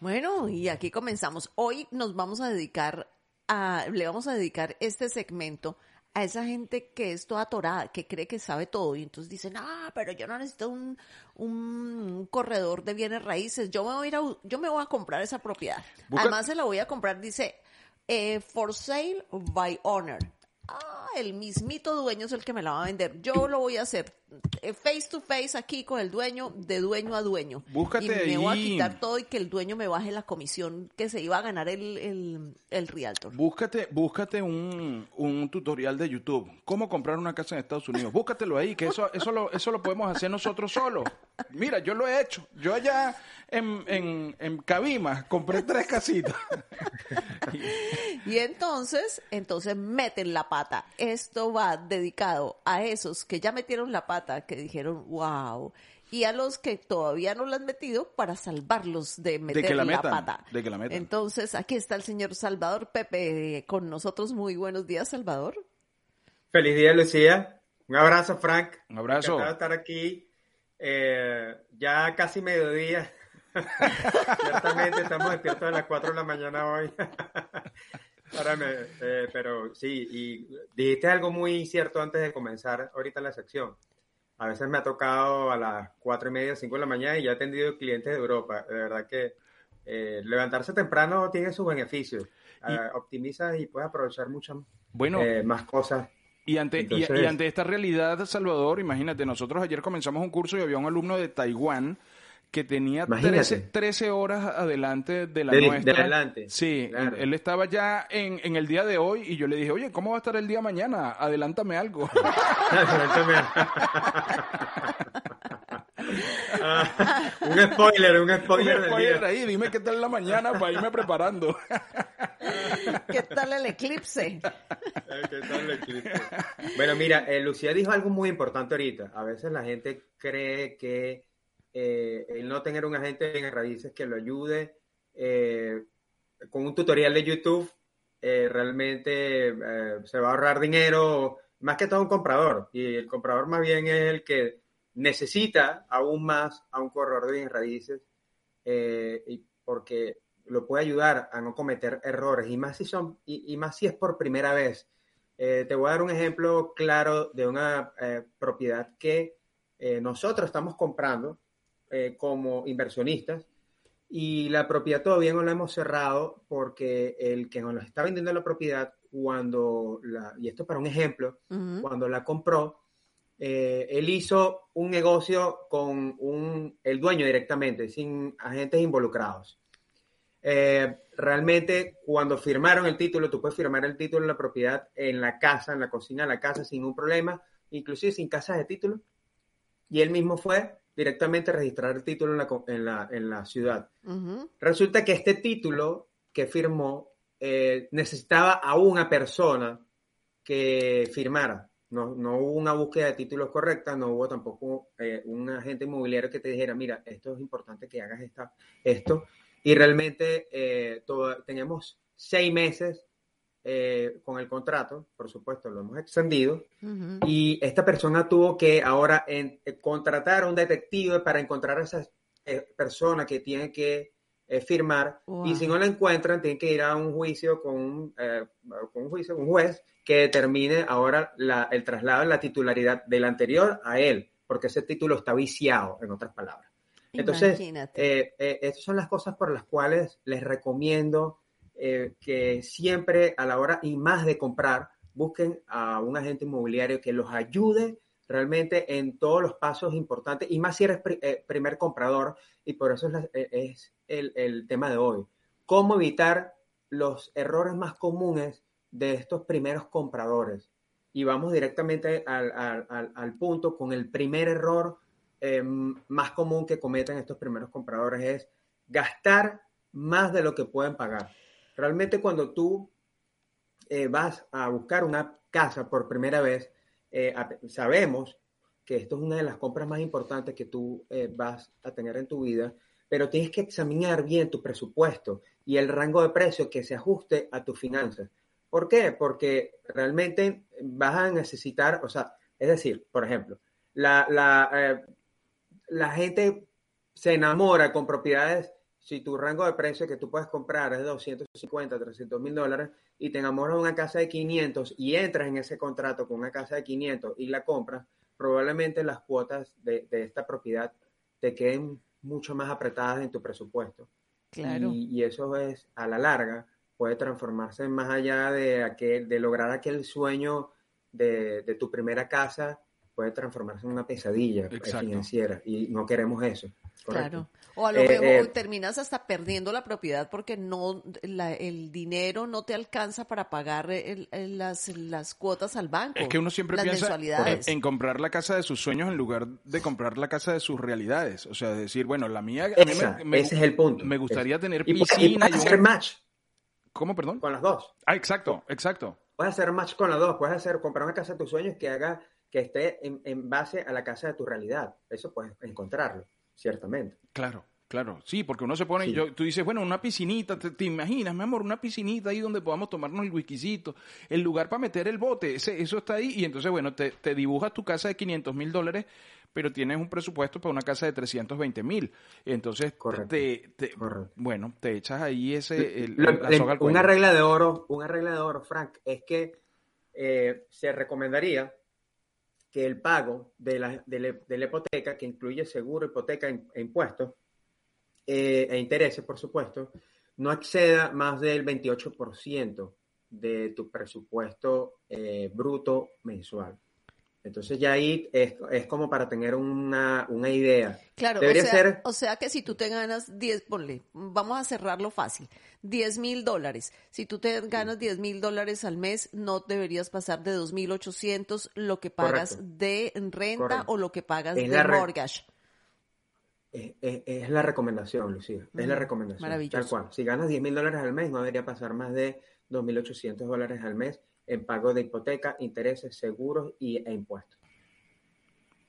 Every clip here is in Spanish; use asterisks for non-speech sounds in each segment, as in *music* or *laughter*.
Bueno, y aquí comenzamos. Hoy nos vamos a dedicar a, le vamos a dedicar este segmento a esa gente que es toda atorada, que cree que sabe todo y entonces dicen, ah, pero yo no necesito un, un corredor de bienes raíces, yo me voy a ir a, yo me voy a comprar esa propiedad. Además se la voy a comprar, dice, eh, for sale by owner. Ah, el mismito dueño es el que me la va a vender. Yo lo voy a hacer eh, face to face aquí con el dueño, de dueño a dueño. Búscate y me voy a quitar todo y que el dueño me baje la comisión que se iba a ganar el, el, el realtor. Búscate, búscate un, un tutorial de YouTube. ¿Cómo comprar una casa en Estados Unidos? Búscatelo ahí, que eso, eso, lo, eso lo podemos hacer nosotros solos. Mira, yo lo he hecho. Yo allá en, en, en Cabima compré tres casitas. *laughs* Y entonces, entonces meten la pata. Esto va dedicado a esos que ya metieron la pata, que dijeron, wow. Y a los que todavía no la han metido para salvarlos de meter que la la, metan, pata. de que la metan. Entonces, aquí está el señor Salvador Pepe con nosotros. Muy buenos días, Salvador. Feliz día, Lucía. Un abrazo, Frank. Un abrazo. Encantado de estar aquí. Eh, ya casi mediodía. *laughs* Ciertamente estamos despiertos a las 4 de la mañana hoy. *laughs* Espérame, eh, pero sí, y dijiste algo muy cierto antes de comenzar ahorita la sección. A veces me ha tocado a las 4 y media, 5 de la mañana y ya he atendido clientes de Europa. De verdad que eh, levantarse temprano tiene sus beneficios. Y- Eh, optimizas y puedes aprovechar muchas Bueno, eh, más cosas. Y ante, y- y, ante esta realidad, Salvador, imagínate, nosotros ayer comenzamos un curso y había un alumno de Taiwán que tenía Imagínate. 13, 13 horas adelante de la De- de nuestra. adelante, Sí, claro. él, él estaba ya en, en el día de hoy y yo le dije, oye, ¿cómo va a estar el día mañana? Adelántame algo. *laughs* Ah, *laughs* un spoiler, un spoiler Un del spoiler día. ahí, dime qué tal la mañana para irme preparando. *laughs* ¿Qué tal el eclipse? ¿qué tal el eclipse? Bueno, mira, eh, Lucía dijo algo muy importante ahorita. A veces la gente cree que eh, el no tener un agente en raíces que lo ayude eh, con un tutorial de YouTube eh, realmente se va a ahorrar dinero, más que todo un comprador. Y el comprador más bien es el que necesita aún más a un corredor de raíces porque lo puede ayudar a no cometer errores y más si son y, más si es por primera vez. Eh, te voy a dar un ejemplo claro de una propiedad que nosotros estamos comprando eh, como inversionistas y la propiedad todavía no la hemos cerrado porque el que nos está vendiendo la propiedad cuando la, y esto es para un ejemplo, Ujú. cuando la compró, eh, él hizo un negocio con un, el dueño directamente, sin agentes involucrados. Eh, realmente, cuando firmaron el título, tú puedes firmar el título de la propiedad en la casa, en la cocina de la casa, sin un problema, inclusive sin casas de título. Y él mismo fue directamente a registrar el título en la, en la, en la ciudad. Resulta que este título que firmó eh, necesitaba a una persona que firmara. No, no hubo una búsqueda de títulos correcta, no hubo tampoco eh, un agente inmobiliario que te dijera, mira, esto es importante que hagas esta, esto. Y realmente eh, todo- teníamos seis meses eh, con el contrato, por supuesto, lo hemos extendido, Ujú. y esta persona tuvo que ahora en- eh, contratar a un detective para encontrar a esa eh, persona que tiene que eh, firmar. Wow. Y si no la encuentran, tienen que ir a un juicio con un, eh, con un juicio, un juez que determine ahora la- el traslado de la titularidad del anterior a él, porque ese título está viciado, en otras palabras. Entonces, eh, estas son las cosas por las cuales les recomiendo eh, que siempre a la hora y más de comprar, busquen a un agente inmobiliario que los ayude realmente en todos los pasos importantes y más si eres eh, primer comprador y por eso es, eh, el, tema de hoy. ¿Cómo evitar los errores más comunes de estos primeros compradores? Y vamos directamente al, punto con el primer error más común que cometen estos primeros compradores es gastar más de lo que pueden pagar. Realmente cuando tú eh, vas a buscar una casa por primera vez, eh, sabemos que esto es una de las compras más importantes que tú eh, vas a tener en tu vida, pero tienes que examinar bien tu presupuesto y el rango de precio que se ajuste a tus finanzas. ¿Por qué? Porque realmente vas a necesitar, o sea, es decir, por ejemplo, la, la, la gente se enamora con propiedades si tu rango de precio que tú puedes comprar es de 250, 300 mil dólares y te enamoras de una casa de 500 y entras en ese contrato con una casa de 500 y la compras, probablemente las cuotas de, esta propiedad te queden mucho más apretadas en tu presupuesto. Claro. Y, eso es, a la larga, puede transformarse más allá de, aquel, de lograr aquel sueño de, de tu primera casa puede transformarse en una pesadilla financiera y no queremos eso. Claro. O a lo mejor eh, eh, terminas hasta perdiendo la propiedad porque no el dinero no te alcanza para pagar las, las cuotas al banco. Es que uno siempre piensa en, comprar la casa de sus sueños en lugar de comprar la casa de sus realidades. O sea, decir, bueno, la mía... ese es el punto. Me gustaría tener piscina y, hacer match. ¿Cómo, perdón? Con las dos. Ah, exacto, exacto. Puedes hacer match con las dos. Puedes hacer comprar una casa de tus sueños que haga que esté en, base a la casa de tu realidad. Eso puedes encontrarlo, ciertamente. Claro, claro. Sí, porque uno se pone, yo, tú dices, bueno, una piscinita, te, imaginas, mi amor, una piscinita ahí donde podamos tomarnos el whiskycito, el lugar para meter el bote, ese, eso está ahí. Y entonces, bueno, te, te dibujas tu casa de 500 mil dólares pero tienes un presupuesto para una casa de 320 mil. Entonces, te, bueno, te echas ahí ese... una regla de oro, una regla de oro, Frank, es que eh, se recomendaría que el pago de la, de la, hipoteca, que incluye seguro, hipoteca e impuestos, eh, e intereses, por supuesto, no exceda más del 28% de tu presupuesto eh, bruto mensual. Entonces ya ahí es, como para tener una, idea. Claro, Debería o, sea, ser... o sea que si tú te ganas 10, ponle, vamos a cerrarlo fácil, 10 mil dólares. Si tú te ganas 10 mil dólares al mes, no deberías pasar de 2.800 lo que pagas de renta o lo que pagas de mortgage. Es, la recomendación, Lucía. Es la recomendación. Maravilloso. Tal cual. Si ganas 10 mil dólares al mes, no debería pasar más de 2.800 dólares al mes en pago de hipoteca, intereses, seguros y, e impuestos.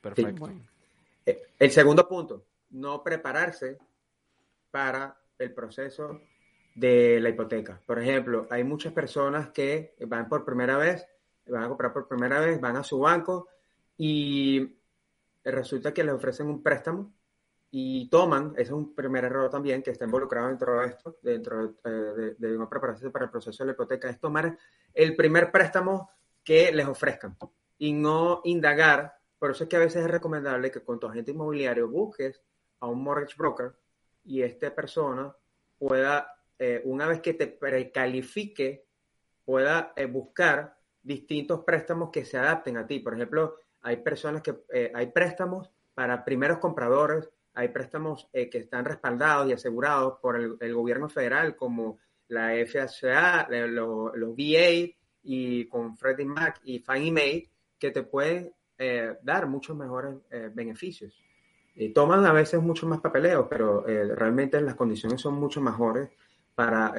Perfecto. Eh, el segundo punto, no prepararse para el proceso de la hipoteca. Por ejemplo, hay muchas personas que van por primera vez, van a comprar por primera vez, van a su banco y resulta que les ofrecen un préstamo y toman, ese es un primer error también que está involucrado dentro de esto, dentro de, de, una preparación para el proceso de la hipoteca, es tomar el primer préstamo que les ofrezcan y no indagar. Por eso es que a veces es recomendable que con tu agente inmobiliario busques a un mortgage broker y esta persona pueda, eh, una vez que te precalifique, pueda eh, buscar distintos préstamos que se adapten a ti. Por ejemplo, hay personas que, eh, hay préstamos para primeros compradores, hay préstamos eh, que están respaldados y asegurados por el, gobierno federal, como la FHA, los, VA y con Freddie Mac y Fannie Mae, que te pueden eh, dar muchos mejores eh, beneficios. Y toman a veces mucho más papeleo, pero realmente las condiciones son mucho mejores para,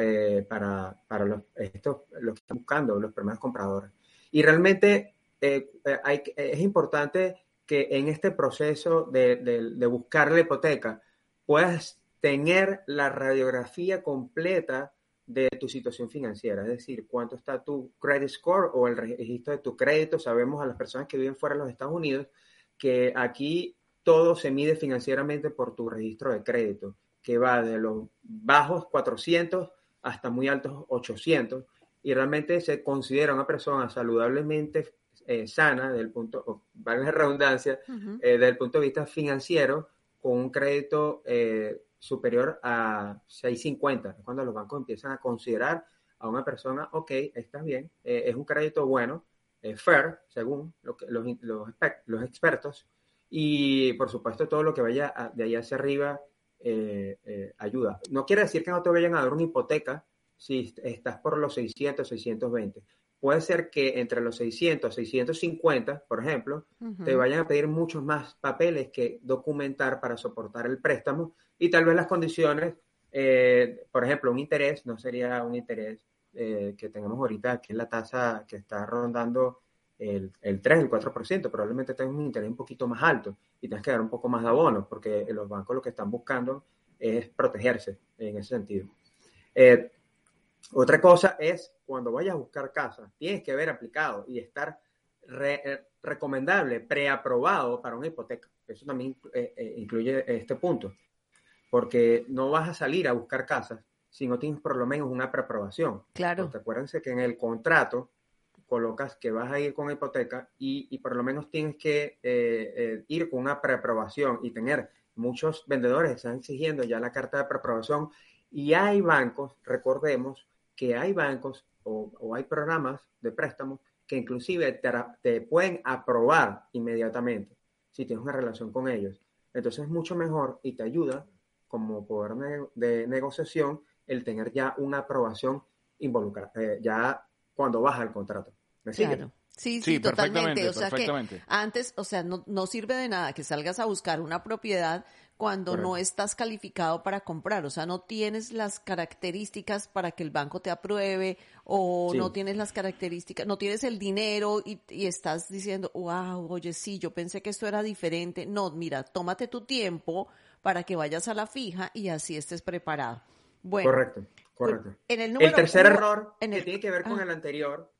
para, para los, estos, los que están buscando, los primeros compradores. Y realmente es importante que en este proceso de, de, buscar la hipoteca puedas tener la radiografía completa de tu situación financiera, es decir, cuánto está tu credit score o el registro de tu crédito. Sabemos a las personas que viven fuera de los Estados Unidos que aquí todo se mide financieramente por tu registro de crédito, que va de los bajos 400 hasta muy altos 800, y realmente se considera una persona saludablemente eh, sana, del punto, vale la redundancia, eh, desde el punto de vista financiero, con un crédito eh, superior a 650, cuando los bancos empiezan a considerar a una persona, ok, está bien, es un crédito bueno, fair, según lo que, los, los, expertos, y por supuesto todo lo que vaya de ahí hacia arriba ayuda. No quiere decir que no te vayan a dar una hipoteca si estás por los 600, 620, puede ser que entre los 600 650, por ejemplo, te vayan a pedir muchos más papeles que documentar para soportar el préstamo y tal vez las condiciones eh, por ejemplo, un interés no sería un interés eh, que tenemos ahorita, que es la tasa que está rondando el, el 3, el 4%, probablemente tengas un interés un poquito más alto y tienes que dar un poco más de abono, porque los bancos lo que están buscando es protegerse en ese sentido. Eh, otra cosa es cuando vayas a buscar casa, tienes que haber aplicado y estar re, recomendable, preaprobado para una hipoteca. Eso también incluye este punto porque no vas a salir a buscar casas si no tienes por lo menos una preaprobación. Claro. Porque acuérdense que en el contrato colocas que vas a ir con hipoteca y, y por lo menos tienes que eh, eh, ir con una preaprobación y tener muchos vendedores están exigiendo ya la carta de preaprobación y hay bancos, recordemos que hay bancos o, o hay programas de préstamos que inclusive te, te, pueden aprobar inmediatamente si tienes una relación con ellos. Entonces es mucho mejor y te ayuda como poder de negociación el tener ya una aprobación involucrada, eh, ya cuando baja el contrato. ¿Me claro. Sí, sí, totalmente. O sea que antes, o sea, no, no sirve de nada que salgas a buscar una propiedad cuando no estás calificado para comprar, o sea, no tienes las características para que el banco te apruebe o no tienes las características, no tienes el dinero y, y, estás diciendo, wow, oye, sí, yo pensé que esto era diferente. No, mira, tómate tu tiempo, para que vayas a la fija y así estés preparado. Bueno, correcto, correcto. el, tercer error que tiene que ver con ah. el anterior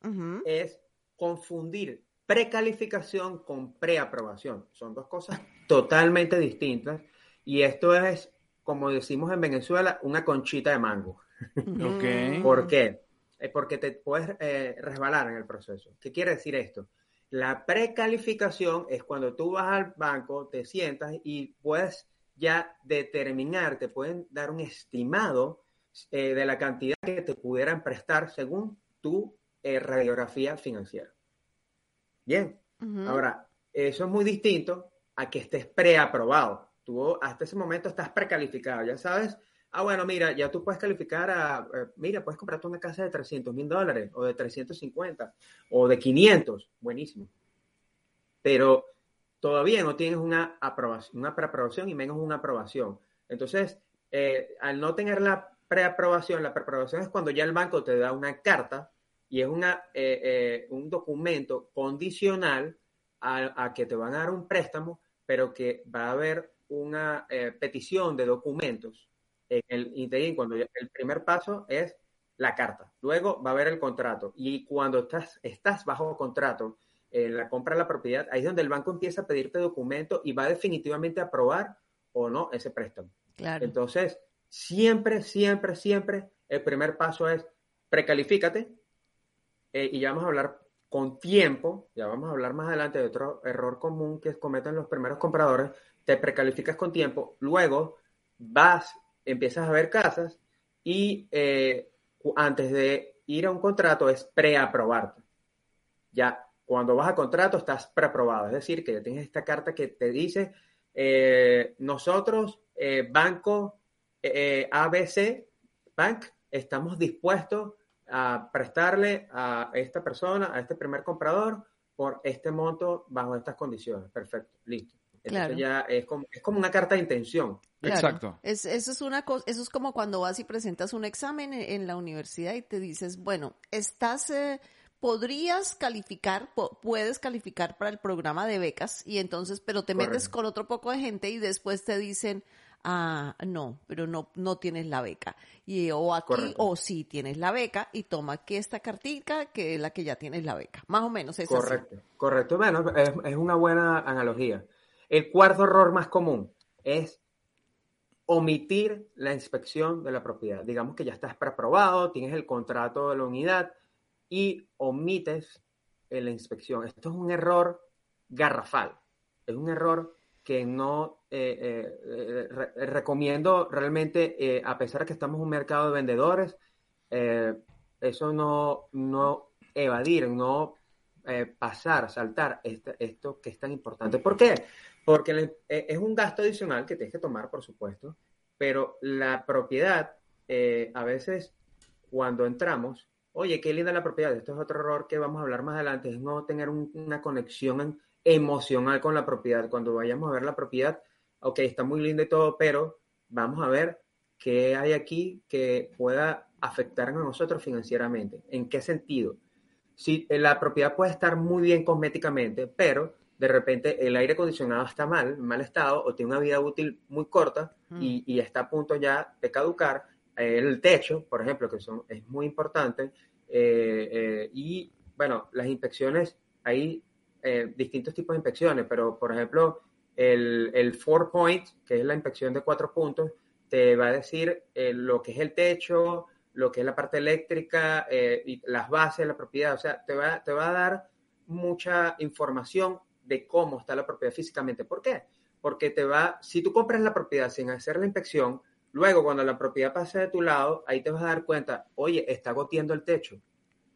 es confundir precalificación con preaprobación. Son dos cosas totalmente distintas y esto es, como decimos en Venezuela, una conchita de mango. Okay. ¿Por qué? Porque te puedes eh, resbalar en el proceso. ¿Qué quiere decir esto? La precalificación es cuando tú vas al banco, te sientas y puedes ya determinar, te pueden dar un estimado eh, de la cantidad que te pudieran prestar según tu eh, radiografía financiera. Bien, ahora, eso es muy distinto a que estés preaprobado. Hasta ese momento estás precalificado, ya sabes. Ah, bueno, mira, ya tú puedes calificar a, eh, mira, puedes comprarte una casa de 300 mil dólares o de 350 o de 500, buenísimo. Pero todavía no tienes una aprobación, una preaprobación y menos una aprobación. Entonces, eh, al no tener la preaprobación, la preaprobación es cuando ya el banco te da una carta y es una, eh, eh, un documento condicional a, que te van a dar un préstamo, pero que va a haber una petición de documentos en el interín, cuando el primer paso es la carta. Luego va a haber el contrato. Y cuando estás, estás bajo contrato, en la compra de la propiedad, ahí es donde el banco empieza a pedirte documento y va definitivamente a aprobar o no ese préstamo. Claro. Entonces, siempre, siempre, siempre, el primer paso es precalifícate eh, y ya vamos a hablar con tiempo, ya vamos a hablar más adelante de otro error común que cometen los primeros compradores, te precalificas con tiempo, luego vas, empiezas a ver casas y eh, antes de ir a un contrato es preaprobarte. Ya cuando vas a contrato estás preaprobado, es decir, que tienes esta carta que te dice, eh, nosotros, eh, banco ABC, Bank, estamos dispuestos a prestarle a esta persona, a este primer comprador, por este monto bajo estas condiciones. Perfecto, listo. Claro. ya es como, es como una carta de intención. Exacto. Es, eso, es una cosa, eso es como cuando vas y presentas un examen en, la universidad y te dices, bueno, estás podrías calificar, puedes calificar para el programa de becas y entonces, pero te metes con otro poco de gente y después te dicen, ah, no, pero no, no tienes la beca. Y o aquí, o sí tienes la beca y toma aquí esta cartica que es la que ya tienes la beca. Más o menos es Correcto, correcto. Bueno, es, es una buena analogía. El cuarto error más común es omitir la inspección de la propiedad. Digamos que ya estás preaprobado, tienes el contrato de la unidad, y omites la inspección. Esto es un error garrafal, es un error que no eh, eh, eh, recomiendo realmente, a pesar de que estamos en un mercado de vendedores, eso no, no evadir, no pasar, saltar esto que es tan importante. ¿Por qué? Porque es un gasto adicional que tienes que tomar, por supuesto, pero la propiedad, a veces cuando entramos, oye, qué linda la propiedad. Esto es otro error que vamos a hablar más adelante, es no tener una conexión emocional con la propiedad. Cuando vayamos a ver la propiedad, ok, está muy linda y todo, pero vamos a ver qué hay aquí que pueda afectarnos a nosotros financieramente. ¿En qué sentido? Si la propiedad puede estar muy bien cosméticamente, pero de repente el aire acondicionado está mal, en mal estado, o tiene una vida útil muy corta y, y, está a punto ya de caducar. El techo, por ejemplo, que son, es muy importante. Eh, eh, y bueno, las inspecciones, hay eh, distintos tipos de inspecciones, pero por ejemplo, el, el four point, que es la inspección de cuatro puntos, te va a decir lo que es el techo, lo que es la parte eléctrica, y las bases la propiedad. O sea, te va, te va a dar mucha información de cómo está la propiedad físicamente. ¿Por qué? Porque te va, si tú compras la propiedad sin hacer la inspección, luego cuando la propiedad pase de tu lado, ahí te vas a dar cuenta, oye, está goteando el techo.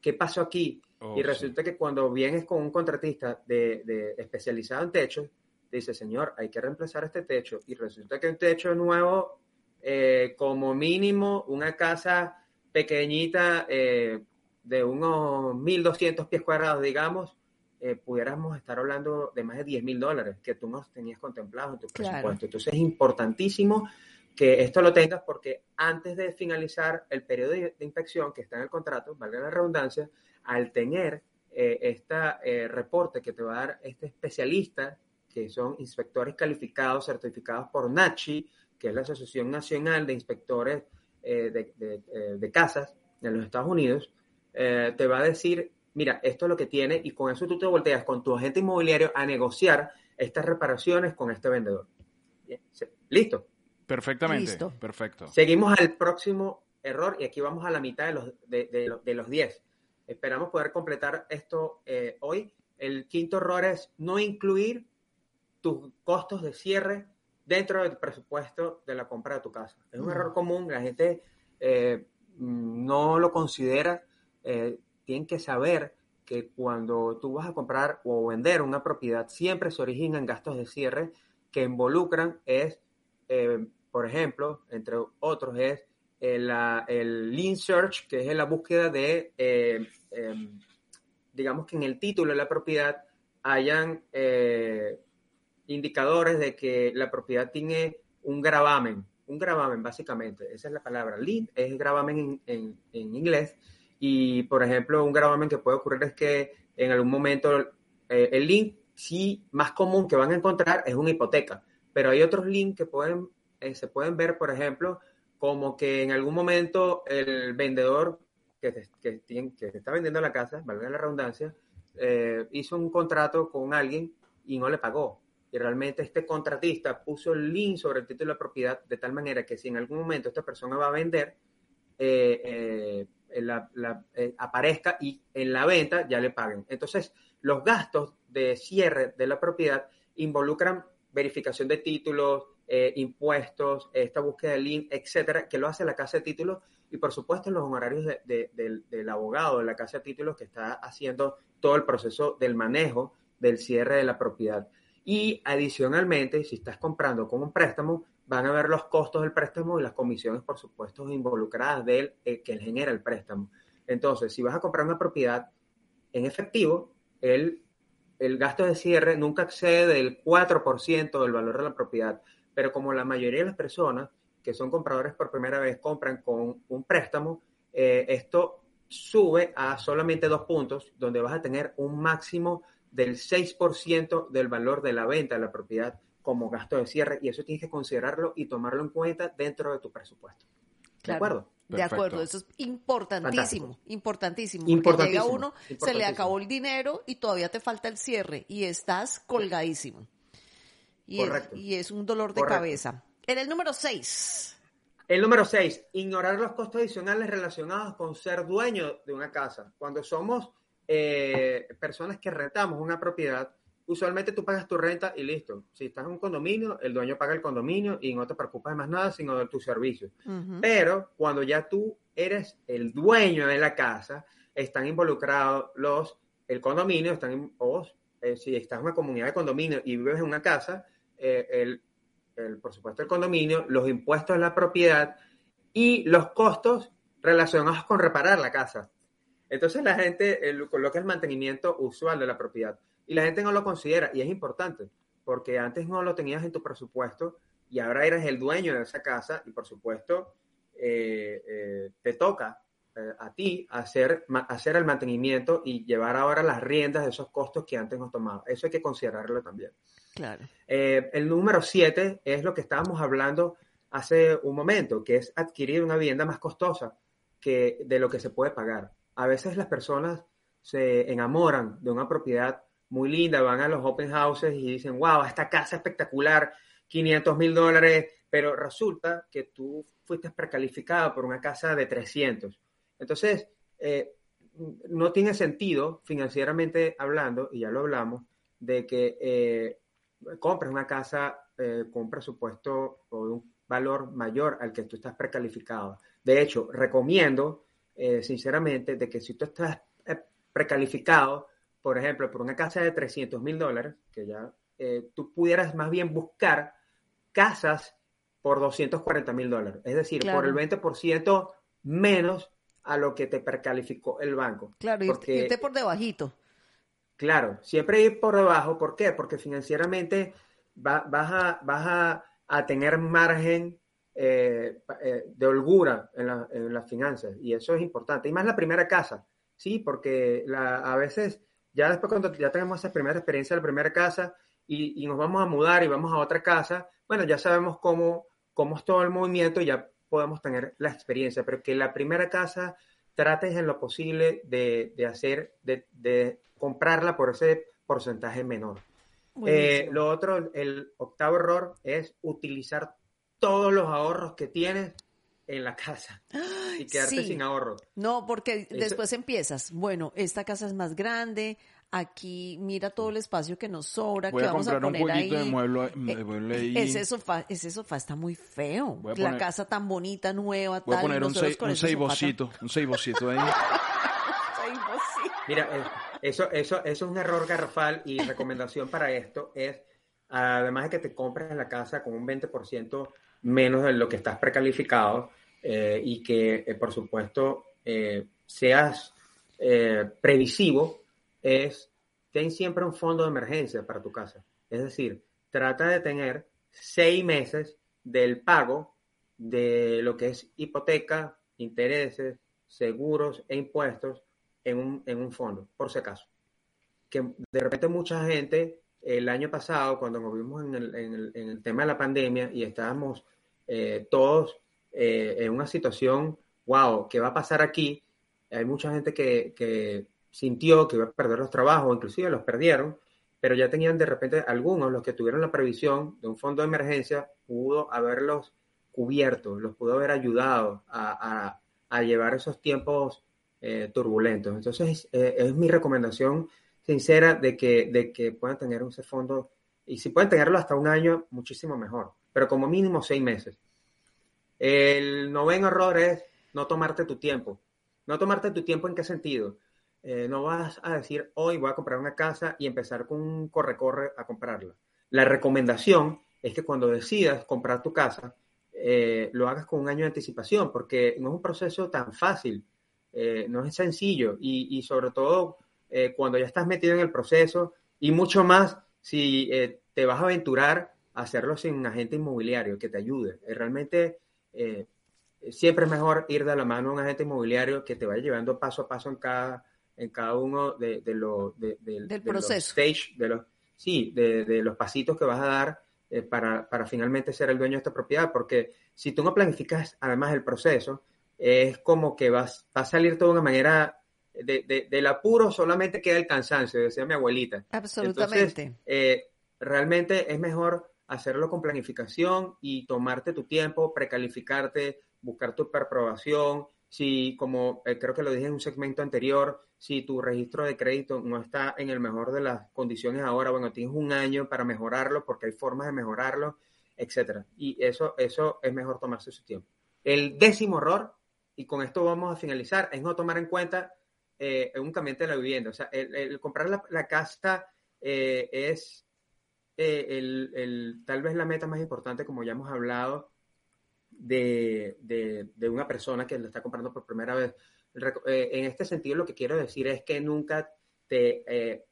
¿Qué pasó aquí? Oh, y resulta que cuando vienes con un contratista de, de especializado en techos, te dice, señor, hay que reemplazar este techo. Y resulta que un techo nuevo, eh, como mínimo, una casa pequeñita eh, de unos 1.200 pies cuadrados, digamos, eh, pudiéramos estar hablando de más de 10 mil dólares que tú no tenías contemplado en tu presupuesto. Claro. Entonces es importantísimo que esto lo tengas porque antes de finalizar el periodo de, de inspección que está en el contrato, valga la redundancia, al tener eh, este reporte que te va a dar este especialista, que son inspectores calificados, certificados por NACHI, que es la Asociación Nacional de Inspectores eh, de, de, de, Casas de los Estados Unidos, eh, te va a decir mira, esto es lo que tiene y con eso tú te volteas con tu agente inmobiliario a negociar estas reparaciones con este vendedor. Bien, ¿Listo? Perfectamente. Listo. Perfecto. Seguimos al próximo error y aquí vamos a la mitad de los, de, de, de los 10. Esperamos poder completar esto eh, hoy. El quinto error es no incluir tus costos de cierre dentro del presupuesto de la compra de tu casa. Es un error común, la gente eh, no lo considera. Eh, tienen que saber que cuando tú vas a comprar o vender una propiedad, siempre se originan gastos de cierre que involucran es, eh, por ejemplo, entre otros, es el, la- el Lean Search, que es la búsqueda de, eh, eh, digamos que en el título de la propiedad hayan eh, indicadores de que la propiedad tiene un gravamen, un gravamen básicamente, esa es la palabra. Lean es gravamen en, en, en inglés y, por ejemplo, un gravamen que puede ocurrir es que en algún momento eh, el link sí más común que van a encontrar es una hipoteca, pero hay otros links que pueden, eh, se pueden ver, por ejemplo, como que en algún momento el vendedor que que tiene- que está vendiendo la casa, valga la redundancia, eh, hizo un contrato con alguien y no le pagó. Y realmente este contratista puso el link sobre el título de propiedad de tal manera que si en algún momento esta persona va a vender, eh, eh, eh, aparezca y en la venta ya le paguen. Entonces, los gastos de cierre de la propiedad involucran verificación de títulos, eh, impuestos, esta búsqueda de link, etcétera, que lo hace la casa de títulos y por supuesto los honorarios de- de- del, del abogado de la casa de títulos que está haciendo todo el proceso del manejo del cierre de la propiedad. Y adicionalmente, si estás comprando con un préstamo, van a ver los costos del préstamo y las comisiones, por supuesto, involucradas de él, eh, que genera el préstamo. Entonces, si vas a comprar una propiedad en efectivo, el, el gasto de cierre nunca excede del 4% del valor de la propiedad. Pero como la mayoría de las personas que son compradores por primera vez compran con un préstamo, eh, esto sube a solamente dos puntos, donde vas a tener un máximo del 6% del valor de la venta de la propiedad como gasto de cierre y eso tienes que considerarlo y tomarlo en cuenta dentro de tu presupuesto. ¿De Claro. acuerdo? De Perfecto. acuerdo, eso es importantísimo, Fantástico. importantísimo. Porque Importantísimo, llega uno, se le acabó el dinero y todavía te falta el cierre y estás colgadísimo. Y, es, Correcto. y es un dolor de Correcto. cabeza. En el número 6. El número 6, ignorar los costos adicionales relacionados con ser dueño de una casa. Cuando somos eh, personas que rentamos una propiedad, usualmente tú pagas tu renta y listo. Si estás en un condominio, el dueño paga el condominio y no te preocupas de más nada, sino de tus servicios. Pero cuando ya tú eres el dueño de la casa, están involucrados los, el condominio, están, o eh, si estás en una comunidad de condominio y vives en una casa, eh, el, el, por supuesto el condominio, los impuestos de la propiedad y los costos relacionados con reparar la casa. Entonces la gente eh, coloca el mantenimiento usual de la propiedad y la gente no lo considera y es importante porque antes no lo tenías en tu presupuesto y ahora eres el dueño de esa casa y por supuesto te toca a ti hacer, hacer el mantenimiento y llevar ahora las riendas de esos costos que antes nos tomaba. Eso hay que considerarlo también. Claro. el número siete es lo que estábamos hablando hace un momento, que es adquirir una vivienda más costosa que de lo que se puede pagar. A veces las personas se enamoran de una propiedad muy linda, van a los open houses y dicen, wow, esta casa espectacular, 500 mil dólares, pero resulta que tú fuiste precalificado por una casa de 300. Entonces, eh, no tiene sentido financieramente hablando, y ya lo hablamos, de que eh, compres una casa eh, con un presupuesto o un valor mayor al que tú estás precalificado. De hecho, recomiendo, sinceramente, de que si tú estás precalificado, por ejemplo, por una casa de 300 mil dólares, que ya eh, tú pudieras más bien buscar casas por 240 mil dólares, es decir, por el 20% menos a lo que te precalificó el banco. Claro, porque, irte por debajito. Claro, siempre ir por debajo, ¿por qué? Porque financieramente vas, a, vas a a tener margen eh, eh, de holgura en, las finanzas. Y eso es importante. Y más la primera casa, ¿sí? Porque la, a veces, ya después cuando ya tenemos esa primera experiencia de la primera casa y, nos vamos a mudar y vamos a otra casa, bueno, ya sabemos cómo, cómo es todo el movimiento y ya podemos tener la experiencia. Pero que la primera casa trates en lo posible de, de hacer, de, de comprarla por ese porcentaje menor. Eh, lo otro, el octavo error es utilizar todos los ahorros que tienes en la casa y quedarte sin ahorros. No, porque después empiezas, bueno, esta casa es más grande, aquí mira todo el espacio que nos sobra, que vamos a poner ahí. De mueble, de eh, Ese sofá, ese sofá está muy feo. la casa tan bonita, nueva, voy a poner un, seis, un seibocito, un seibocito ahí. *laughs* Mira, eh, eso, eso, eso es un error garrafal y recomendación para esto es, además de que te compres la casa con un 20% menos de lo que estás precalificado eh, y que, eh, por supuesto, seas previsivo, es ten siempre un fondo de emergencia para tu casa. Es decir, trata de tener seis meses del pago de lo que es hipoteca, intereses, seguros e impuestos en un, en un fondo, por si acaso. Que de repente mucha gente, el año pasado, cuando nos vimos en el, en el, en el tema de la pandemia y estábamos eh, todos eh, en una situación, wow, ¿qué va a pasar aquí? Hay mucha gente que, que sintió que iba a perder los trabajos, inclusive los perdieron, pero ya tenían de repente algunos, los que tuvieron la previsión de un fondo de emergencia, pudo haberlos cubierto, los pudo haber ayudado a, llevar esos tiempos eh, turbulentos. Entonces, eh, es mi recomendación sincera de que, de que puedan tener ese fondo, y si pueden tenerlo hasta un año, muchísimo mejor, pero como mínimo seis meses. El noveno error es no tomarte tu tiempo. No tomarte tu tiempo en qué sentido. Eh, no vas a decir, hoy voy a comprar una casa y empezar con un corre-corre a comprarla. La recomendación es que cuando decidas comprar tu casa, lo hagas con un año de anticipación, porque no es un proceso tan fácil. Eh, no es sencillo y, sobre todo eh, cuando ya estás metido en el proceso y mucho más si eh, te vas a aventurar hacerlo sin un agente inmobiliario que te ayude. realmente siempre es mejor ir de la mano a un agente inmobiliario que te vaya llevando paso a paso en cada, en cada uno de, los del proceso. stage, de los, sí, de, los pasitos que vas a dar para, para finalmente ser el dueño de esta propiedad, porque si tú no planificas además el proceso, es como que vas, va a salir de una manera de, del apuro solamente queda el cansancio, decía mi abuelita. Absolutamente. Eh, realmente es mejor hacerlo con planificación y tomarte tu tiempo, precalificarte, buscar tu perprobación. Si, como eh, creo que lo dije en un segmento anterior, si tu registro de crédito no está en el mejor de las condiciones ahora, bueno, tienes un año para mejorarlo porque hay formas de mejorarlo, etcétera. Y eso, eso es mejor tomarse su tiempo. El décimo error y con esto vamos a finalizar, es no tomar en cuenta eh, únicamente la vivienda. O sea, el, comprar la, casa eh, es eh, el, tal vez la meta más importante, como ya hemos hablado, de, una persona que lo está comprando por primera vez. en este sentido, lo que quiero decir es que nunca te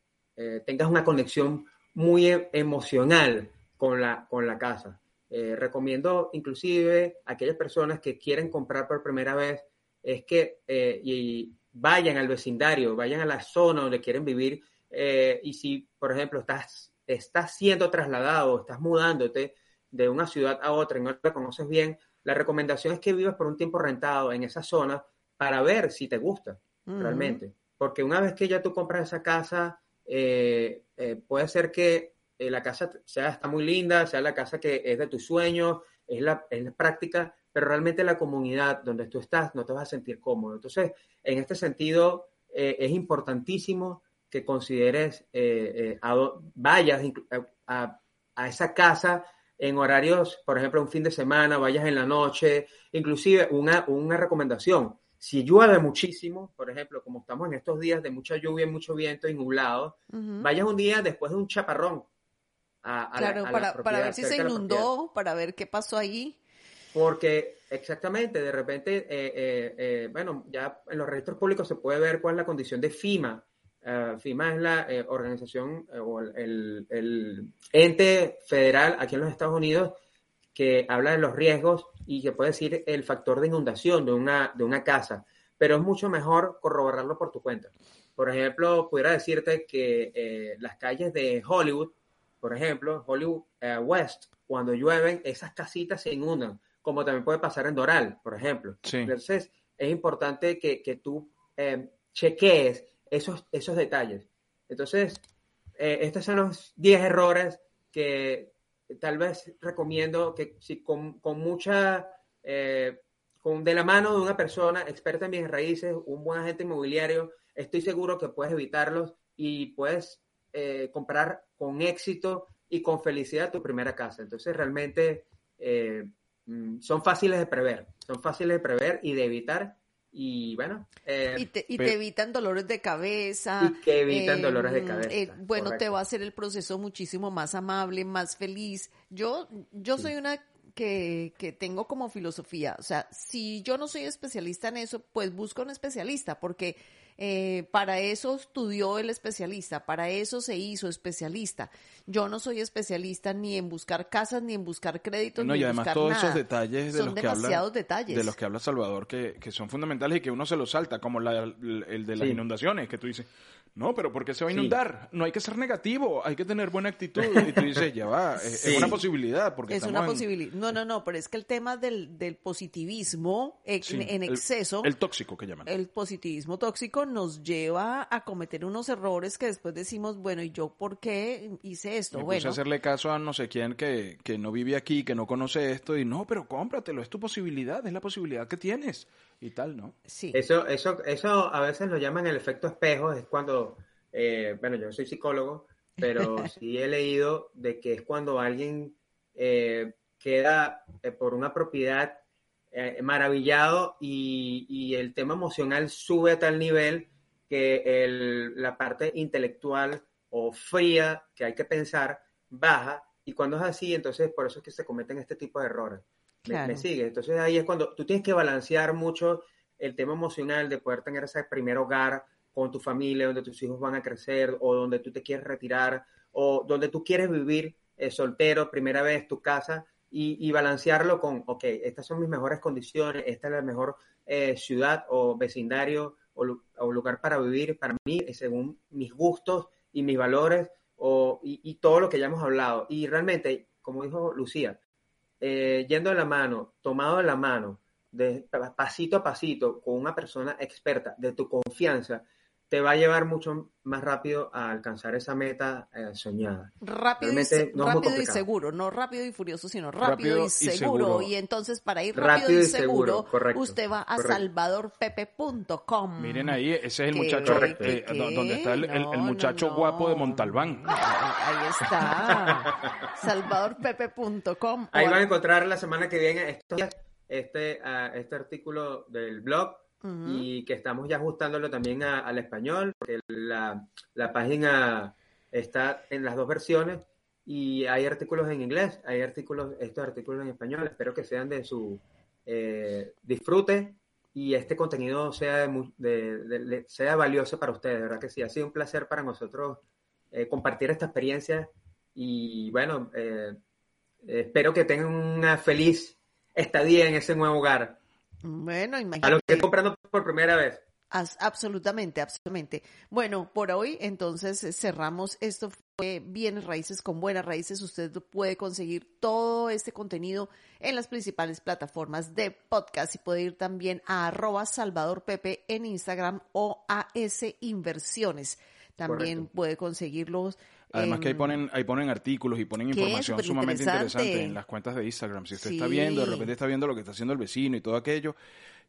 tengas una conexión muy emocional con la, con la casa. eh, recomiendo inclusive a aquellas personas que quieren comprar por primera vez, es que eh, y vayan al vecindario, vayan a la zona donde quieren vivir eh, y si, por ejemplo, estás, estás siendo trasladado, estás mudándote de una ciudad a otra y no la conoces bien, la recomendación es que vivas por un tiempo rentado en esa zona para ver si te gusta realmente. Porque una vez que ya tú compras esa casa, eh, eh, puede ser que la casa sea está muy linda, sea la casa que es de tus sueños, es la, es la práctica, pero realmente la comunidad donde tú estás no te vas a sentir cómodo. Entonces, en este sentido, es importantísimo que consideres, eh, eh, vayas a, esa casa en horarios, por ejemplo, un fin de semana, vayas en la noche, inclusive una, una recomendación, si llueve muchísimo, por ejemplo, como estamos en estos días de mucha lluvia, mucho viento y nublado, vayas un día después de un chaparrón. claro, para, para, ver si se inundó, para ver qué pasó ahí. Porque exactamente, de repente, eh, bueno, ya en los registros públicos se puede ver cuál es la condición de FIMA eh, FIMA es la eh, organización eh, o el, ente federal aquí en los Estados Unidos que habla de los riesgos y que puede decir el factor de inundación de una, de una casa, pero es mucho mejor corroborarlo por tu cuenta. Por ejemplo, pudiera decirte que las calles de Hollywood, por ejemplo, Hollywood West, cuando llueven, esas casitas se inundan, como también puede pasar en Doral, por ejemplo. Entonces, es importante que, que tú chequees esos, esos detalles. Entonces, eh, estos son los 10 errores que tal vez recomiendo que si con, con mucha, eh, con de la mano de una persona experta en bienes raíces, un buen agente inmobiliario, estoy seguro que puedes evitarlos y puedes eh, comprar con éxito y con felicidad tu primera casa. Entonces, realmente mm, son fáciles de prever, son fáciles de prever y de evitar y bueno. Eh, y, te, evitan dolores de cabeza. Y que evitan dolores de em, cabeza. Eh, bueno, te va a hacer el proceso muchísimo más amable, más feliz. Yo, yo soy una que, que, tengo como filosofía. O sea, si yo no soy especialista en eso, pues busco un especialista, porque eh, para eso estudió el especialista, para eso se hizo especialista. Yo no soy especialista ni en buscar casas, ni en buscar créditos, no, ni y además todos esos detalles de los que habla, detalles. de los que habla Salvador que, que, son fundamentales y que uno se los salta, como el de las inundaciones, que tú dices, no, pero ¿por qué se va a inundar? No hay que ser negativo, hay que tener buena actitud. *laughs* Y tú dices, ya va, es, una posibilidad. Porque es una posibilidad. No, no, no, pero es que el tema del, del positivismo en, exceso. El, tóxico que llaman. El positivismo tóxico nos lleva a cometer unos errores que después decimos, bueno, ¿y yo por qué hice esto? Me bueno. Puse a hacerle caso a no sé quién que, que no vive aquí, que no conoce esto, y no, pero cómpratelo, es tu posibilidad, es la posibilidad que tienes y tal, ¿no? Sí. Eso, eso, eso a veces lo llaman el efecto espejo, es cuando, eh, bueno, yo no soy psicólogo, pero *laughs* sí he leído de que es cuando alguien eh, queda eh, por una propiedad maravillado y, y, el tema emocional sube a tal nivel que el, la parte intelectual o fría que hay que pensar baja y cuando es así, entonces por eso es que se cometen este tipo de errores. Me, sigue. Entonces ahí es cuando tú tienes que balancear mucho el tema emocional de poder tener ese primer hogar con tu familia, donde tus hijos van a crecer o donde tú te quieres retirar o donde tú quieres vivir eh, soltero, primera vez, tu casa, y, balancearlo con, ok, estas son mis mejores condiciones, esta es la mejor eh, ciudad o vecindario o, lugar para vivir para mí, eh, según mis gustos y mis valores o, y, y todo lo que ya hemos hablado. Y realmente, como dijo Lucía, eh, yendo de la mano, tomado de la mano, de pasito a pasito, con una persona experta de tu confianza, te va a llevar mucho más rápido a alcanzar esa meta eh, soñada. Rápido, y, rápido y, seguro, no rápido y furioso, sino rápido, y, seguro. y, entonces para ir rápido, y seguro, usted va a salvadorpepe.com. Miren ahí, ese es el muchacho eh, donde está el, muchacho guapo de Montalbán. *laughs* Ahí está. salvadorpepe.com. Ahí van a encontrar la semana que viene este, ah, este artículo del blog y que estamos ya ajustándolo también al español, porque la, la, página está en las dos versiones y hay artículos en inglés, hay artículos, estos artículos en español, espero que sean de su eh, disfrute y este contenido sea, de, sea valioso para ustedes, ¿verdad que sí? Ha sido un placer para nosotros eh, compartir esta experiencia y bueno, eh, espero que tengan una feliz estadía en ese nuevo hogar. Bueno, imagínate. A los que comprando por primera vez. absolutamente, absolutamente. Bueno, por hoy entonces eh, cerramos. Esto fue Bienes Raíces con Buenas Raíces. Usted puede conseguir todo este contenido en las principales plataformas de podcast y puede ir también a arroba Salvador Pepe en Instagram o a S Inversiones. También puede conseguirlos Además que ahí ponen, ahí ponen artículos y ponen información sumamente interesante. en las cuentas de Instagram. Si usted está viendo, de repente está viendo lo que está haciendo el vecino y todo aquello,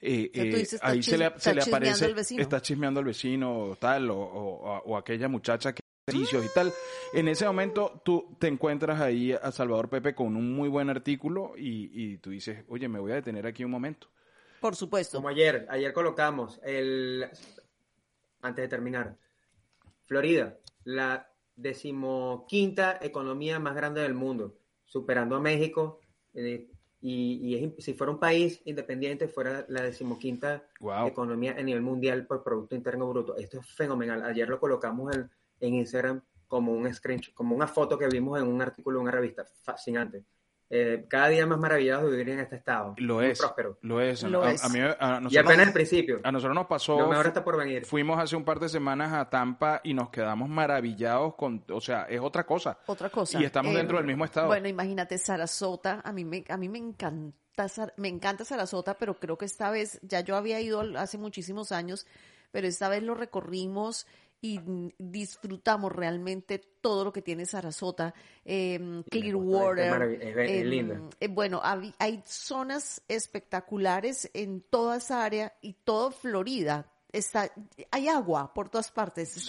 eh, eh, ahí se le, se le aparece, está chismeando al vecino tal, o, o, aquella muchacha que ejercicios y tal. En ese momento tú te encuentras ahí a Salvador Pepe con un muy buen artículo y, y tú dices, oye, me voy a detener aquí un momento. Por supuesto. Como ayer, ayer colocamos el, antes de terminar, Florida, la decimoquinta economía más grande del mundo, superando a México. Eh, y, si fuera un país independiente, fuera la decimoquinta economía a nivel mundial por Producto Interno Bruto. Esto es fenomenal. Ayer lo colocamos en, en Instagram como un screenshot, como una foto que vimos en un artículo de una revista. Fascinante. Eh, cada día más maravillados de vivir en este estado. Lo es. Próspero. Lo es. a, mí, y apenas el principio. A nosotros nos pasó. Lo mejor está por venir. Fuimos hace un par de semanas a Tampa y nos quedamos maravillados con. O sea, es otra cosa. Otra cosa. Y estamos dentro del mismo estado. Bueno, imagínate, Sarasota. A mí me, a mí me encanta. Me encanta Sarasota, pero creo que esta vez, ya yo había ido hace muchísimos años, pero esta vez lo recorrimos y disfrutamos realmente todo lo que tiene Sarasota, eh, Clearwater. Em, eh, bueno, hay, zonas espectaculares en toda esa área y todo Florida. Está, hay agua por todas partes.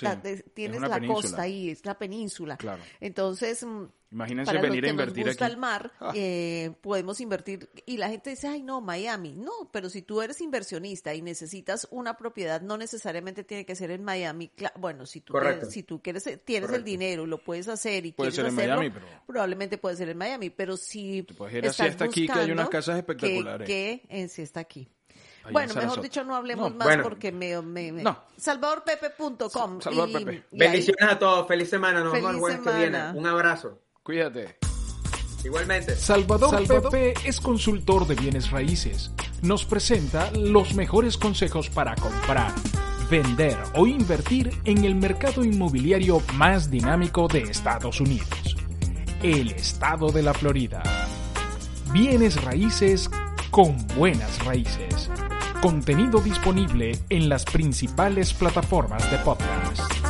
tienes la costa ahí, es la península. Claro. Entonces, mm, Imagínense Para venir a invertir nos gusta el mar, *laughs* ah. eh, podemos invertir. Y la gente dice, ay, no, Miami. No, pero si tú eres inversionista y necesitas una propiedad, no necesariamente tiene que ser en Miami. Bueno, si tú, quieres, si tú quieres, tienes el dinero, lo puedes hacer y puede quieres ser en hacerlo, Miami, probablemente puede ser en Miami. Pero si puedes ir así hasta aquí, que hay unas casas espectaculares. Que, que en sí está aquí. Bueno, mejor dicho, no hablemos más porque me... me, No. Salvadorpepe.com. Salvador Pepe. Bendiciones a todos. Feliz semana. Nos vemos el jueves que viene. Un abrazo. Cuídate. Igualmente. Salvador, Pepe es consultor de bienes raíces. Nos presenta los mejores consejos para comprar, vender o invertir en el mercado inmobiliario más dinámico de Estados Unidos, el estado de la Florida. Bienes raíces con buenas raíces. Contenido disponible en las principales plataformas de podcast.